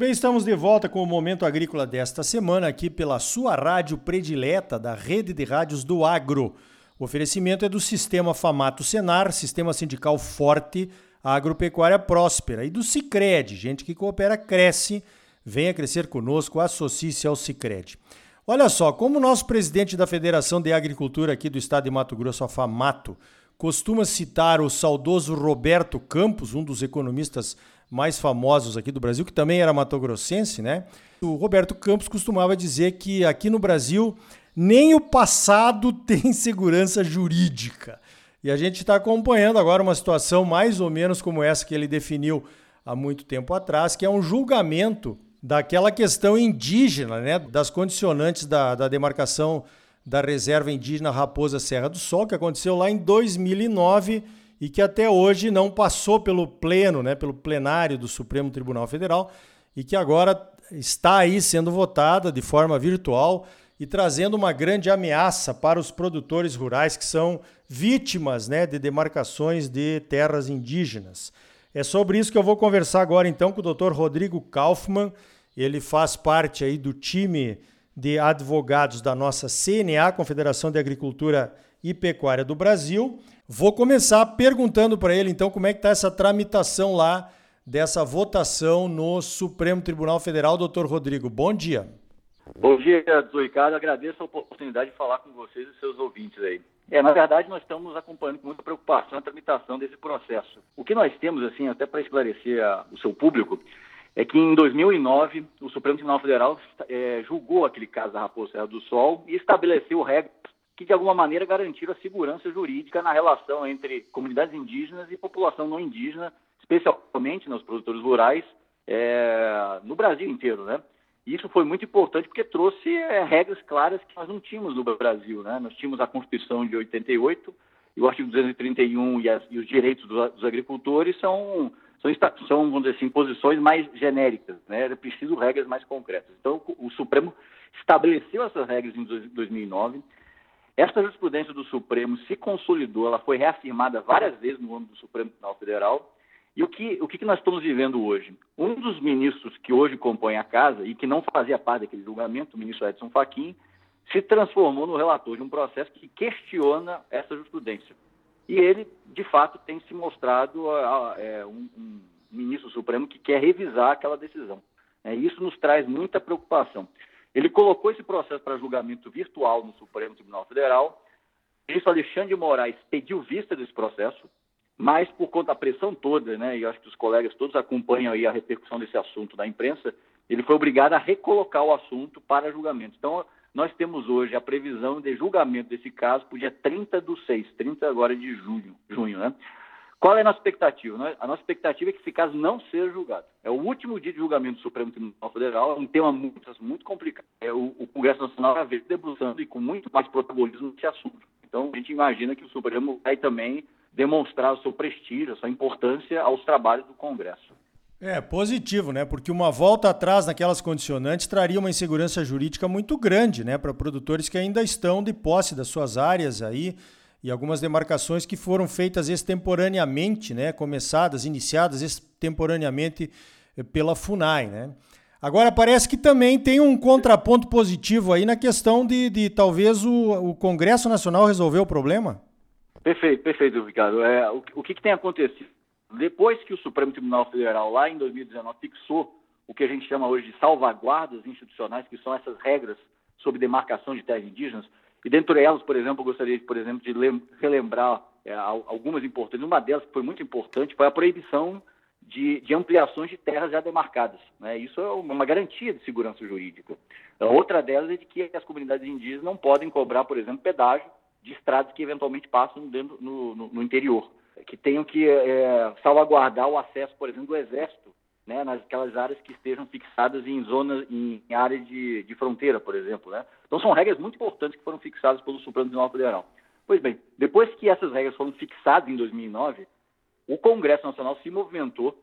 bem, estamos de volta com o Momento Agrícola desta semana, aqui pela sua rádio predileta da Rede de Rádios do Agro. O oferecimento é do Sistema Famato Senar, Sistema Sindical Forte, Agropecuária Próspera, e do Cicred, gente que coopera, cresce. Venha crescer conosco, associe-se ao Cicred. Olha só, como o nosso presidente da Federação de Agricultura aqui do estado de Mato Grosso, a FAMATO, costuma citar o saudoso Roberto Campos, um dos economistas mais famosos aqui do Brasil, que também era matogrossense, né? O Roberto Campos costumava dizer que aqui no Brasil nem o passado tem segurança jurídica. E a gente está acompanhando agora uma situação mais ou menos como essa que ele definiu há muito tempo atrás, que é um julgamento daquela questão indígena, né, das condicionantes da, da demarcação da reserva indígena Raposa Serra do Sol, que aconteceu lá em 2009 e que até hoje não passou pelo pleno, né, pelo plenário do Supremo Tribunal Federal e que agora está aí sendo votada de forma virtual e trazendo uma grande ameaça para os produtores rurais que são vítimas né, de demarcações de terras indígenas. É sobre isso que eu vou conversar agora então com o Dr. Rodrigo Kaufmann. Ele faz parte aí do time de advogados da nossa CNA, Confederação de Agricultura e Pecuária do Brasil. Vou começar perguntando para ele, então, como é que está essa tramitação lá dessa votação no Supremo Tribunal Federal, doutor Rodrigo. Bom dia. Bom dia, doutor Ricardo. Agradeço a oportunidade de falar com vocês e seus ouvintes aí. É, na verdade, nós estamos acompanhando com muita preocupação a tramitação desse processo. O que nós temos, assim, até para esclarecer a, o seu público, é que em 2009 o Supremo Tribunal Federal é, julgou aquele caso da Raposa Serra do Sol e estabeleceu regras que de alguma maneira garantiram a segurança jurídica na relação entre comunidades indígenas e população não indígena, especialmente nos produtores rurais, é, no Brasil inteiro, né? Isso foi muito importante porque trouxe é, regras claras que nós não tínhamos no Brasil, né? Nós tínhamos a Constituição de 88 e o artigo 231 e, as, e os direitos dos, dos agricultores são são, são, vamos dizer assim, posições mais genéricas, né? Era preciso regras mais concretas. Então, o Supremo estabeleceu essas regras em 2009 esta jurisprudência do Supremo se consolidou, ela foi reafirmada várias vezes no âmbito do Supremo Tribunal Federal. E o que, o que nós estamos vivendo hoje? Um dos ministros que hoje compõe a casa e que não fazia parte daquele julgamento, o ministro Edson Fachin, se transformou no relator de um processo que questiona essa jurisprudência. E ele, de fato, tem se mostrado é, um, um ministro supremo que quer revisar aquela decisão. É, isso nos traz muita preocupação. Ele colocou esse processo para julgamento virtual no Supremo Tribunal Federal. O ministro Alexandre de Moraes pediu vista desse processo, mas por conta da pressão toda, né, e acho que os colegas todos acompanham aí a repercussão desse assunto na imprensa, ele foi obrigado a recolocar o assunto para julgamento. Então, nós temos hoje a previsão de julgamento desse caso para o dia 30 do 6, 30 agora de junho, junho né? Qual é a nossa expectativa? A nossa expectativa é que esse caso não seja julgado. É o último dia de julgamento do Supremo Tribunal Federal, é um tema muito, muito complicado. É o, o Congresso Nacional vai ver debruçando e com muito mais protagonismo nesse assunto. Então, a gente imagina que o Supremo vai também demonstrar o seu prestígio, a sua importância aos trabalhos do Congresso. É positivo, né? Porque uma volta atrás naquelas condicionantes traria uma insegurança jurídica muito grande, né, para produtores que ainda estão de posse das suas áreas aí e algumas demarcações que foram feitas extemporaneamente, né, começadas, iniciadas extemporaneamente eh, pela FUNAI. Né? Agora, parece que também tem um contraponto positivo aí na questão de, de talvez o, o Congresso Nacional resolver o problema. Perfeito, perfeito, Ricardo. É, o, o que, que tem acontecido? Depois que o Supremo Tribunal Federal, lá em 2019, fixou o que a gente chama hoje de salvaguardas institucionais, que são essas regras sobre demarcação de terras indígenas, e dentre elas, por exemplo, eu gostaria, por exemplo, de relembrar é, algumas importantes. Uma delas que foi muito importante foi a proibição de, de ampliações de terras já demarcadas. Né? Isso é uma garantia de segurança jurídica. A outra delas é de que as comunidades indígenas não podem cobrar, por exemplo, pedágio de estradas que eventualmente passam dentro, no, no, no interior, que tenham que é, salvaguardar o acesso, por exemplo, do exército né, nasquelas áreas que estejam fixadas em zonas, em, em área de, de, fronteira, por exemplo. Né? Então são regras muito importantes que foram fixadas pelo Supremo Tribunal Federal. Pois bem, depois que essas regras foram fixadas em 2009, o Congresso Nacional se movimentou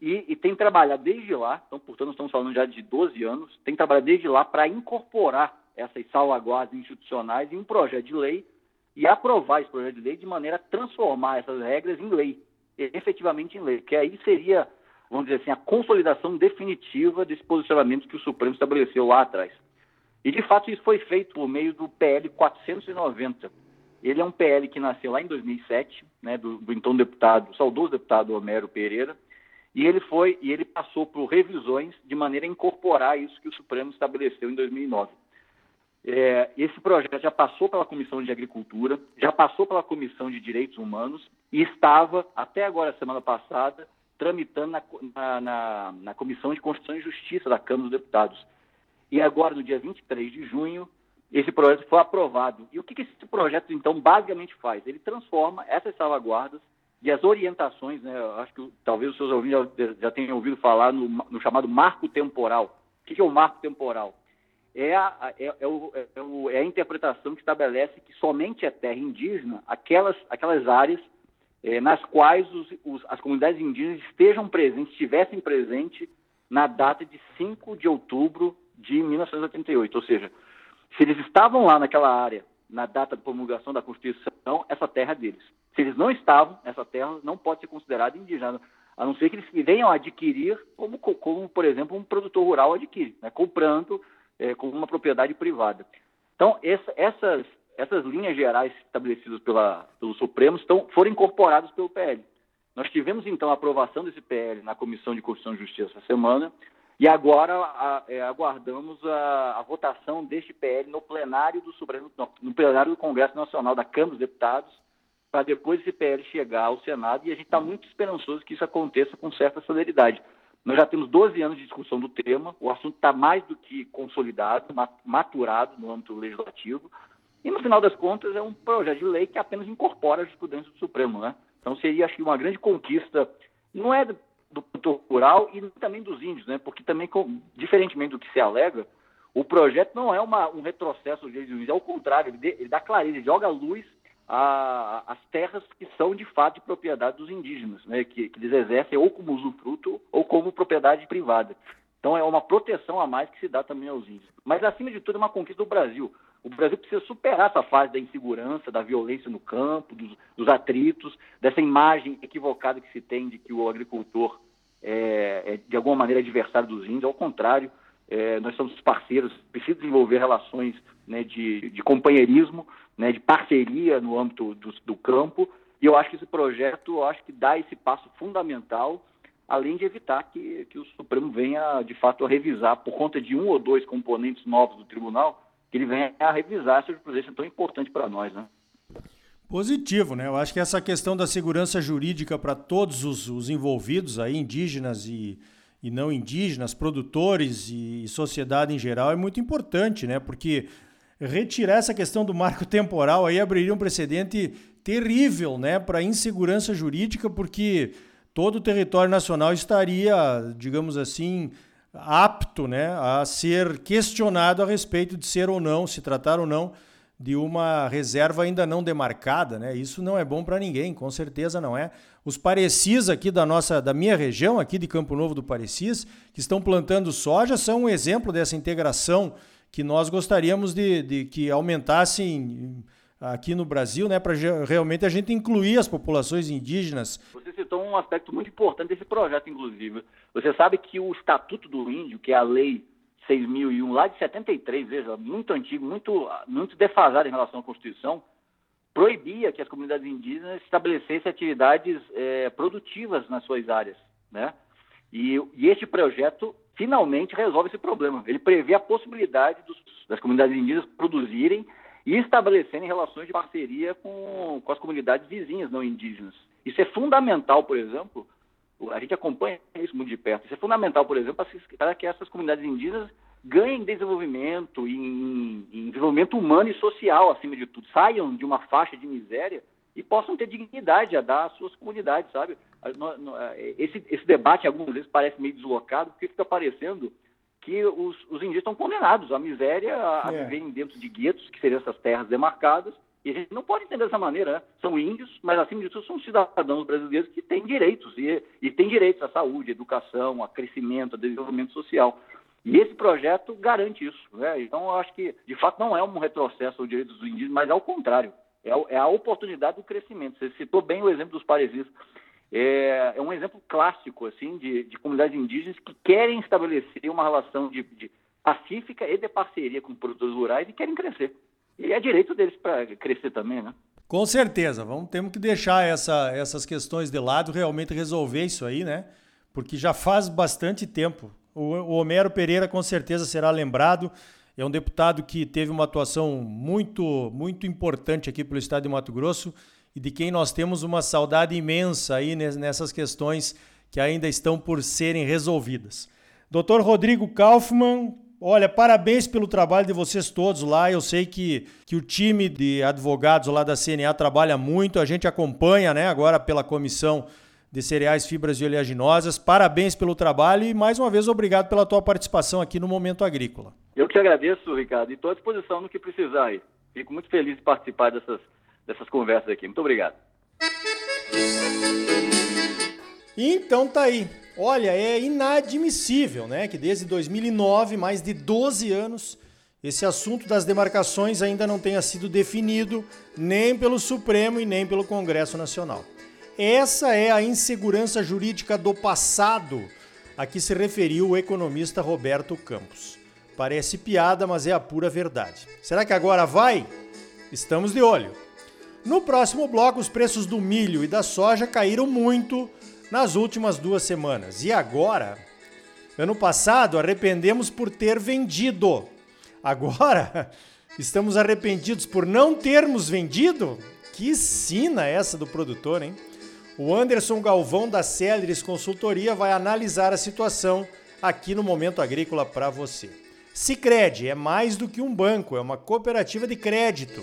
e, e, tem trabalhado desde lá, então, portanto, estamos falando já de 12 anos, tem trabalhado desde lá para incorporar essas salvaguardas institucionais em um projeto de lei e aprovar esse projeto de lei de maneira a transformar essas regras em lei, efetivamente em lei, que aí seria vamos dizer assim, a consolidação definitiva desse posicionamento que o Supremo estabeleceu lá atrás. E, de fato, isso foi feito por meio do PL 490. Ele é um PL que nasceu lá em 2007, né, do, do então deputado, saudoso deputado Homero Pereira, e ele foi e ele passou por revisões de maneira a incorporar isso que o Supremo estabeleceu em 2009. É, esse projeto já passou pela Comissão de Agricultura, já passou pela Comissão de Direitos Humanos e estava, até agora, semana passada, tramitando na, na, na Comissão de Constituição e Justiça da Câmara dos Deputados. E agora, no dia 23 de junho, esse projeto foi aprovado. E o que, que esse projeto, então, basicamente faz? Ele transforma essas salvaguardas e as orientações, né, acho que talvez os seus ouvintes já, já tenham ouvido falar no, no, chamado marco temporal. O que, que é o marco temporal? É a, é, é, o, é, o, é a interpretação que estabelece que somente é terra indígena aquelas, aquelas áreas é, nas quais os, os, as comunidades indígenas estejam presentes, estivessem presentes na data de 5 de outubro de 1988. Ou seja, se eles estavam lá naquela área na data de promulgação da Constituição, essa terra é deles. Se eles não estavam, essa terra não pode ser considerada indígena, a não ser que eles venham adquirir, como, como por exemplo, um produtor rural adquire, né, comprando é, como uma propriedade privada. Então, essa, essas, essas linhas gerais estabelecidas pela, pelo Supremo estão, foram incorporadas pelo PL. Nós tivemos, então, a aprovação desse PL na Comissão de Constituição e Justiça essa semana, e agora a, é, aguardamos a, a, votação deste PL no plenário do Supremo, no, plenário do Congresso Nacional da Câmara dos Deputados, para depois esse PL chegar ao Senado, e a gente está muito esperançoso que isso aconteça com certa celeridade. Nós já temos 12 anos de discussão do tema, o assunto está mais do que consolidado, maturado no âmbito legislativo, e no final das contas é um projeto de lei que apenas incorpora a jurisprudência do Supremo, né? Então seria, acho que, uma grande conquista, não é do produtor rural e também dos índios, né? Porque também, diferentemente do que se alega, o projeto não é uma, um retrocesso dos direitos índios, é o contrário, ele, ele dá clareza, ele joga luz às terras que são de fato de propriedade dos indígenas, né? Que, que eles exercem ou como usufruto ou como propriedade privada. Então é uma proteção a mais que se dá também aos índios. Mas acima de tudo é uma conquista do Brasil. O Brasil precisa superar essa fase da insegurança, da violência no campo, dos, dos atritos, dessa imagem equivocada que se tem de que o agricultor é, é de alguma maneira adversário dos índios. Ao contrário, é, nós somos parceiros, precisa desenvolver relações né, de, de, companheirismo, né, de parceria no âmbito do, do campo. E eu acho que esse projeto, acho que dá esse passo fundamental além de evitar que, que o Supremo venha, de fato, a revisar, por conta de um ou dois componentes novos do tribunal, que ele venha a revisar essa jurisprudência tão importante para nós, né? Positivo, né? Eu acho que essa questão da segurança jurídica para todos os, os, envolvidos aí, indígenas e, e não indígenas, produtores e, e sociedade em geral, é muito importante, né? Porque retirar essa questão do marco temporal aí abriria um precedente terrível, né, para insegurança jurídica, porque todo o território nacional estaria, digamos assim, apto né, a ser questionado a respeito de ser ou não, se tratar ou não de uma reserva ainda não demarcada, né? Isso não é bom para ninguém, com certeza não é. Os parecis aqui da nossa, da minha região, aqui de Campo Novo do Parecis, que estão plantando soja, são um exemplo dessa integração que nós gostaríamos de, de que aumentassem aqui no Brasil, né, para realmente a gente incluir as populações indígenas. Você citou um aspecto muito importante desse projeto, inclusive. Você sabe que o Estatuto do Índio, que é a lei 6001, lá de 73, veja, muito antigo, muito, muito defasado em relação à Constituição, proibia que as comunidades indígenas estabelecessem atividades é, produtivas nas suas áreas, né? E, e este projeto finalmente resolve esse problema. Ele prevê a possibilidade dos, das comunidades indígenas produzirem e estabelecerem relações de parceria com, com as comunidades vizinhas não indígenas. Isso é fundamental, por exemplo, a gente acompanha isso muito de perto, isso é fundamental, por exemplo, para que essas comunidades indígenas ganhem desenvolvimento em, em desenvolvimento humano e social, acima de tudo, saiam de uma faixa de miséria e possam ter dignidade a dar às suas comunidades, sabe? Esse, esse debate, algumas vezes, parece meio deslocado, porque fica parecendo que os, os indígenas estão condenados à miséria, a, é. viverem dentro de guetos, que seriam essas terras demarcadas, e a gente não pode entender dessa maneira, né? São índios, mas acima de tudo são cidadãos brasileiros que têm direitos, e, e têm direitos à saúde, à educação, a crescimento, a desenvolvimento social. E esse projeto garante isso. Né? Então, eu acho que, de fato, não é um retrocesso aos direitos dos indígenas, mas ao contrário, é, é a oportunidade do crescimento. Você citou bem o exemplo dos parecis. É, é um exemplo clássico assim de, de, comunidades indígenas que querem estabelecer uma relação de, de pacífica e de parceria com produtores rurais e querem crescer. E é direito deles para crescer também, né? Com certeza, vamos temos que deixar essa, essas questões de lado, realmente resolver isso aí, né? Porque já faz bastante tempo. O, o Homero Pereira com certeza será lembrado. É um deputado que teve uma atuação muito, muito importante aqui pelo estado de Mato Grosso e de quem nós temos uma saudade imensa aí nessas questões que ainda estão por serem resolvidas. Doutor Rodrigo Kaufmann, olha, parabéns pelo trabalho de vocês todos lá. Eu sei que, que o time de advogados lá da CNA trabalha muito, a gente acompanha né, agora pela comissão de cereais, fibras e oleaginosas. Parabéns pelo trabalho e mais uma vez obrigado pela tua participação aqui no Momento Agrícola. Eu que agradeço, Ricardo, e estou à disposição no que precisar aí. Fico muito feliz de participar dessas dessas conversas aqui. Muito obrigado. Então tá aí. Olha, é inadmissível, né, que desde 2009, mais de 12 anos, esse assunto das demarcações ainda não tenha sido definido nem pelo Supremo e nem pelo Congresso Nacional. Essa é a insegurança jurídica do passado a que se referiu o economista Roberto Campos. Parece piada, mas é a pura verdade. Será que agora vai? Estamos de olho. No próximo bloco, os preços do milho e da soja caíram muito nas últimas duas semanas. E agora, ano passado, arrependemos por ter vendido. Agora, estamos arrependidos por não termos vendido? Que sina essa do produtor, hein? O Anderson Galvão da Celeris Consultoria vai analisar a situação aqui no Momento Agrícola para você. Sicredi é mais do que um banco, é uma cooperativa de crédito